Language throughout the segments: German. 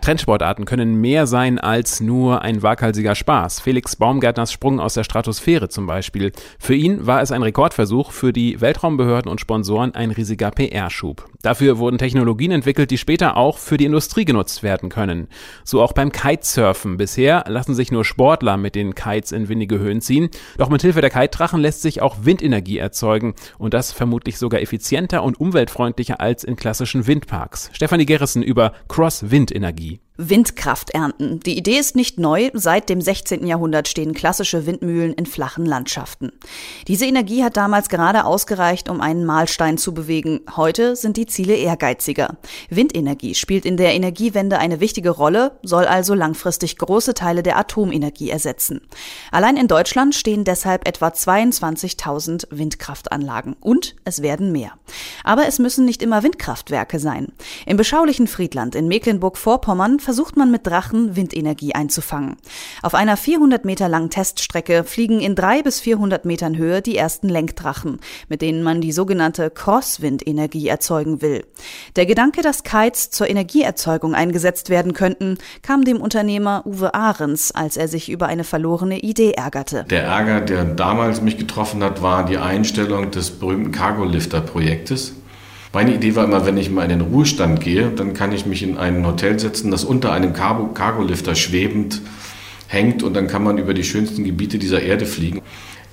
Trendsportarten können mehr sein als nur ein waghalsiger Spaß. Felix Baumgärtners Sprung aus der Stratosphäre zum Beispiel. Für ihn war es ein Rekordversuch, für die Weltraumbehörden und Sponsoren ein riesiger PR-Schub. Dafür wurden Technologien entwickelt, die später auch für die Industrie genutzt werden können. So auch beim Kitesurfen. Bisher lassen sich nur Sportler mit den Kites in windige Höhen ziehen. Doch mit Hilfe der Kite-Drachen lässt sich auch Windenergie erzeugen und das vermutlich sogar effizienter und umweltfreundlicher als in klassischen Windparks. Stefanie Gerrissen über Cross-Windenergie. России. Windkraft ernten. Die Idee ist nicht neu. Seit dem 16. Jahrhundert stehen klassische Windmühlen in flachen Landschaften. Diese Energie hat damals gerade ausgereicht, um einen Mahlstein zu bewegen. Heute sind die Ziele ehrgeiziger. Windenergie spielt in der Energiewende eine wichtige Rolle, soll also langfristig große Teile der Atomenergie ersetzen. Allein in Deutschland stehen deshalb etwa 22.000 Windkraftanlagen. Und es werden mehr. Aber es müssen nicht immer Windkraftwerke sein. Im beschaulichen Friedland in Mecklenburg-Vorpommern versucht man mit Drachen Windenergie einzufangen. Auf einer 400 Meter langen Teststrecke fliegen in drei bis 400 Metern Höhe die ersten Lenkdrachen, mit denen man die sogenannte Crosswind-Energie erzeugen will. Der Gedanke, dass Kites zur Energieerzeugung eingesetzt werden könnten, kam dem Unternehmer Uwe Ahrens, als er sich über eine verlorene Idee ärgerte. Der Ärger, der damals mich getroffen hat, war die Einstellung des berühmten Cargo-Lifter-Projektes. Meine Idee war immer, wenn ich mal in den Ruhestand gehe, dann kann ich mich in ein Hotel setzen, das unter einem Cargo-Lifter schwebend hängt und dann kann man über die schönsten Gebiete dieser Erde fliegen.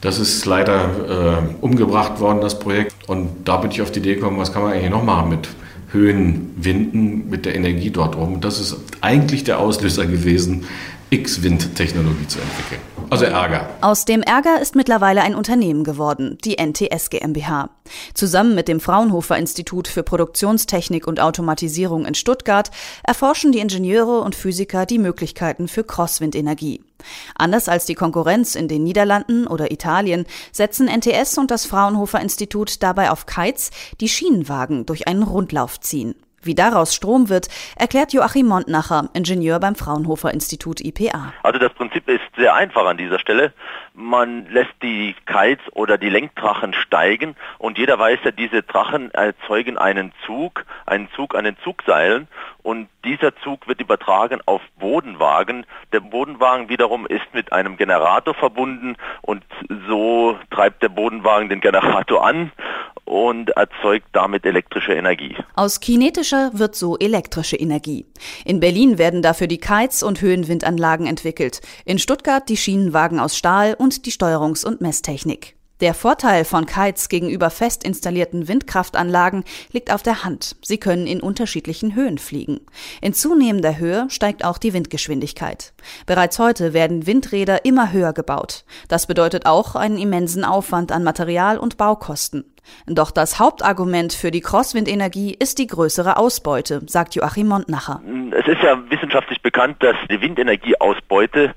Das ist leider äh, umgebracht worden, das Projekt. Und da bin ich auf die Idee gekommen, was kann man eigentlich noch machen mit Höhen, Winden, mit der Energie dort oben. Das ist eigentlich der Auslöser gewesen, X-Wind-Technologie zu entwickeln. Also Ärger. Aus dem Ärger ist mittlerweile ein Unternehmen geworden, die NTS GmbH. Zusammen mit dem Fraunhofer Institut für Produktionstechnik und Automatisierung in Stuttgart erforschen die Ingenieure und Physiker die Möglichkeiten für Crosswind-Energie. Anders als die Konkurrenz in den Niederlanden oder Italien setzen NTS und das Fraunhofer Institut dabei auf Kites, die Schienenwagen durch einen Rundlauf ziehen. Wie daraus Strom wird, erklärt Joachim Montnacher, Ingenieur beim Fraunhofer Institut IPA. Also das Prinzip ist sehr einfach an dieser Stelle. Man lässt die Kites oder die Lenkdrachen steigen und jeder weiß ja, diese Drachen erzeugen einen Zug, einen Zug an den Zugseilen und dieser Zug wird übertragen auf Bodenwagen. Der Bodenwagen wiederum ist mit einem Generator verbunden und so treibt der Bodenwagen den Generator an und erzeugt damit elektrische Energie. Aus kinetischer wird so elektrische Energie. In Berlin werden dafür die Kites und Höhenwindanlagen entwickelt, in Stuttgart die Schienenwagen aus Stahl und die Steuerungs- und Messtechnik. Der Vorteil von Kites gegenüber fest installierten Windkraftanlagen liegt auf der Hand. Sie können in unterschiedlichen Höhen fliegen. In zunehmender Höhe steigt auch die Windgeschwindigkeit. Bereits heute werden Windräder immer höher gebaut. Das bedeutet auch einen immensen Aufwand an Material und Baukosten. Doch das Hauptargument für die Crosswindenergie ist die größere Ausbeute, sagt Joachim Montnacher. Es ist ja wissenschaftlich bekannt, dass die Windenergieausbeute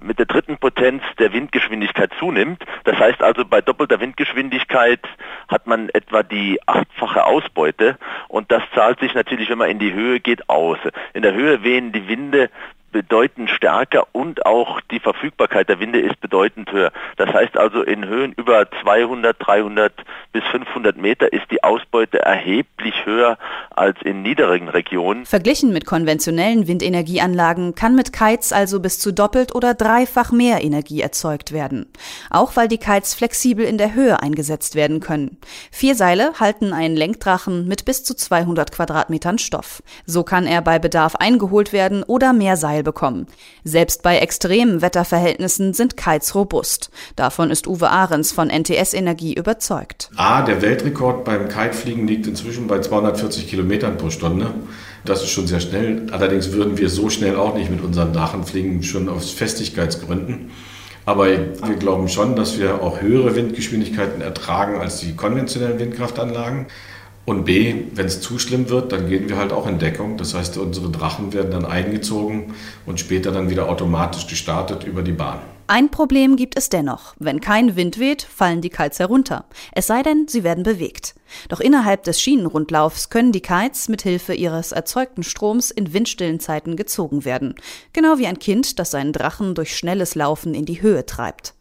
mit der dritten Potenz der Windgeschwindigkeit zunimmt. Das heißt also, bei doppelter Windgeschwindigkeit hat man etwa die achtfache Ausbeute und das zahlt sich natürlich, wenn man in die Höhe geht, aus. In der Höhe wehen die Winde bedeutend stärker und auch die Verfügbarkeit der Winde ist bedeutend höher. Das heißt also in Höhen über 200, 300 bis 500 Meter ist die Ausbeute erheblich höher als in niedrigen Regionen. Verglichen mit konventionellen Windenergieanlagen kann mit Kites also bis zu doppelt oder dreifach mehr Energie erzeugt werden. Auch weil die Kites flexibel in der Höhe eingesetzt werden können. Vier Seile halten einen Lenkdrachen mit bis zu 200 Quadratmetern Stoff. So kann er bei Bedarf eingeholt werden oder mehr Seil bekommen. Selbst bei extremen Wetterverhältnissen sind Kites robust. Davon ist Uwe Ahrens von NTS Energie überzeugt. A, der Weltrekord beim Kitefliegen liegt inzwischen bei 240 Kilometern pro Stunde. Das ist schon sehr schnell. Allerdings würden wir so schnell auch nicht mit unseren Drachen fliegen, schon aus Festigkeitsgründen. Aber wir glauben schon, dass wir auch höhere Windgeschwindigkeiten ertragen als die konventionellen Windkraftanlagen. Und B, wenn es zu schlimm wird, dann gehen wir halt auch in Deckung. Das heißt, unsere Drachen werden dann eingezogen und später dann wieder automatisch gestartet über die Bahn. Ein Problem gibt es dennoch. Wenn kein Wind weht, fallen die Kites herunter. Es sei denn, sie werden bewegt. Doch innerhalb des Schienenrundlaufs können die Kites mit Hilfe ihres erzeugten Stroms in windstillen Zeiten gezogen werden. Genau wie ein Kind, das seinen Drachen durch schnelles Laufen in die Höhe treibt.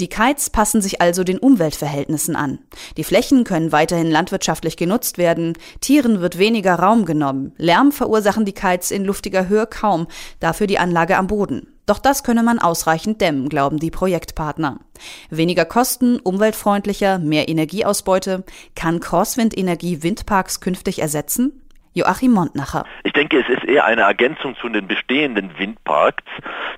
Die Kites passen sich also den Umweltverhältnissen an. Die Flächen können weiterhin landwirtschaftlich genutzt werden, Tieren wird weniger Raum genommen, Lärm verursachen die Kites in luftiger Höhe kaum, dafür die Anlage am Boden. Doch das könne man ausreichend dämmen, glauben die Projektpartner. Weniger Kosten, umweltfreundlicher, mehr Energieausbeute. Kann Crosswind-Energie Windparks künftig ersetzen? Joachim Montnacher. Ich denke, es ist eher eine Ergänzung zu den bestehenden Windparks.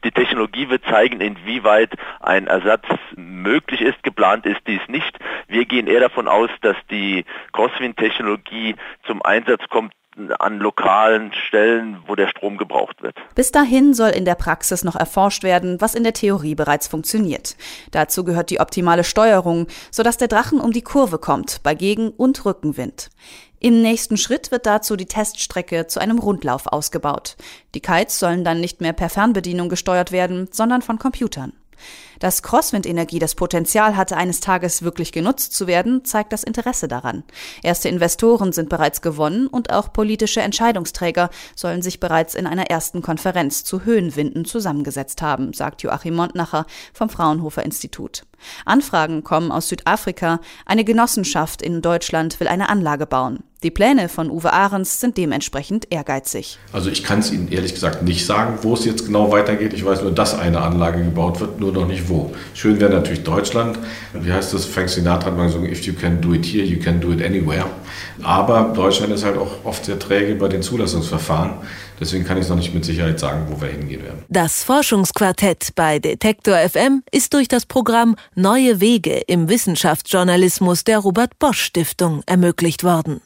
Die Technologie wird zeigen, inwieweit ein Ersatz möglich ist, geplant ist dies nicht. Wir gehen eher davon aus, dass die Crosswind-Technologie zum Einsatz kommt an lokalen Stellen, wo der Strom gebraucht wird. Bis dahin soll in der Praxis noch erforscht werden, was in der Theorie bereits funktioniert. Dazu gehört die optimale Steuerung, sodass der Drachen um die Kurve kommt bei Gegen- und Rückenwind. Im nächsten Schritt wird dazu die Teststrecke zu einem Rundlauf ausgebaut. Die Kites sollen dann nicht mehr per Fernbedienung gesteuert werden, sondern von Computern. Dass Crosswind-Energie das Potenzial hatte, eines Tages wirklich genutzt zu werden, zeigt das Interesse daran. Erste Investoren sind bereits gewonnen und auch politische Entscheidungsträger sollen sich bereits in einer ersten Konferenz zu Höhenwinden zusammengesetzt haben, sagt Joachim Montnacher vom Fraunhofer Institut. Anfragen kommen aus Südafrika. Eine Genossenschaft in Deutschland will eine Anlage bauen. Die Pläne von Uwe Ahrens sind dementsprechend ehrgeizig. Also ich kann es Ihnen ehrlich gesagt nicht sagen, wo es jetzt genau weitergeht. Ich weiß nur, dass eine Anlage gebaut wird, nur noch nicht wo. Schön wäre natürlich Deutschland. Wie heißt das? Frank Sinatra hat mal gesagt, if you can do it here, you can do it anywhere. Aber Deutschland ist halt auch oft sehr träge bei den Zulassungsverfahren. Deswegen kann ich es noch nicht mit Sicherheit sagen, wo wir hingehen werden. Das Forschungsquartett bei Detektor FM ist durch das Programm Neue Wege im Wissenschaftsjournalismus der Robert Bosch Stiftung ermöglicht worden.